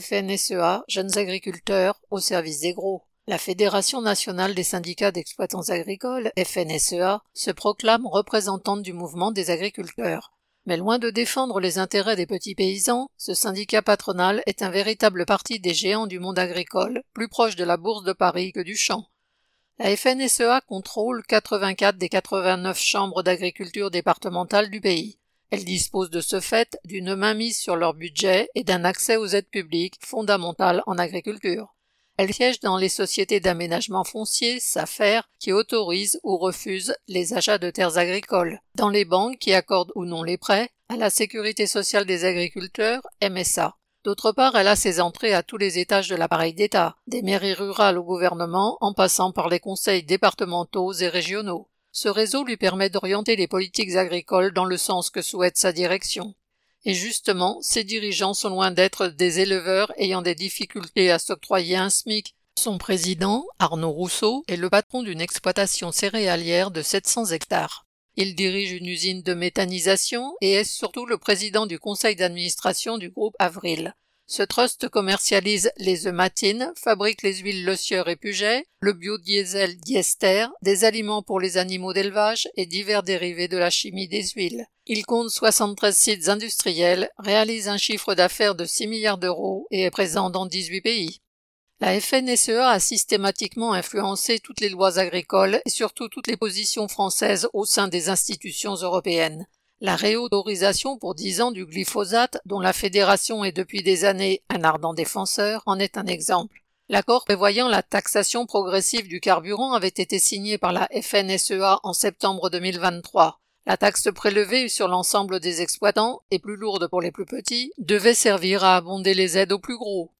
FNSEA, jeunes agriculteurs, au service des gros. La Fédération nationale des syndicats d'exploitants agricoles, FNSEA, se proclame représentante du mouvement des agriculteurs. Mais loin de défendre les intérêts des petits paysans, ce syndicat patronal est un véritable parti des géants du monde agricole, plus proche de la bourse de Paris que du champ. La FNSEA contrôle 84 des 89 chambres d'agriculture départementales du pays. Elle dispose de ce fait d'une mainmise sur leur budget et d'un accès aux aides publiques fondamentales en agriculture. Elle siège dans les sociétés d'aménagement foncier, SAFER, qui autorisent ou refusent les achats de terres agricoles, dans les banques qui accordent ou non les prêts, à la sécurité sociale des agriculteurs, MSA. D'autre part, elle a ses entrées à tous les étages de l'appareil d'État, des mairies rurales au gouvernement en passant par les conseils départementaux et régionaux. Ce réseau lui permet d'orienter les politiques agricoles dans le sens que souhaite sa direction. Et justement, ces dirigeants sont loin d'être des éleveurs ayant des difficultés à s'octroyer un SMIC. Son président, Arnaud Rousseau, est le patron d'une exploitation céréalière de 700 hectares. Il dirige une usine de méthanisation et est surtout le président du conseil d'administration du groupe Avril. Ce trust commercialise les œufs matines, fabrique les huiles Le et Puget, le biodiesel diester, des aliments pour les animaux d'élevage et divers dérivés de la chimie des huiles. Il compte 73 sites industriels, réalise un chiffre d'affaires de 6 milliards d'euros et est présent dans 18 pays. La FNSEA a systématiquement influencé toutes les lois agricoles et surtout toutes les positions françaises au sein des institutions européennes. La réautorisation pour dix ans du glyphosate, dont la Fédération est depuis des années un ardent défenseur, en est un exemple. L'accord prévoyant la taxation progressive du carburant avait été signé par la FNSEA en septembre 2023. La taxe prélevée sur l'ensemble des exploitants, et plus lourde pour les plus petits, devait servir à abonder les aides aux plus gros.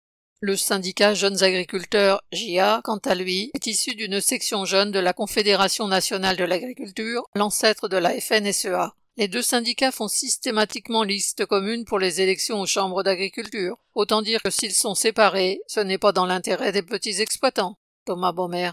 Le syndicat Jeunes Agriculteurs, JA, quant à lui, est issu d'une section jeune de la Confédération nationale de l'agriculture, l'ancêtre de la FNSEA. Les deux syndicats font systématiquement liste commune pour les élections aux chambres d'agriculture. Autant dire que s'ils sont séparés, ce n'est pas dans l'intérêt des petits exploitants. Thomas Baumer.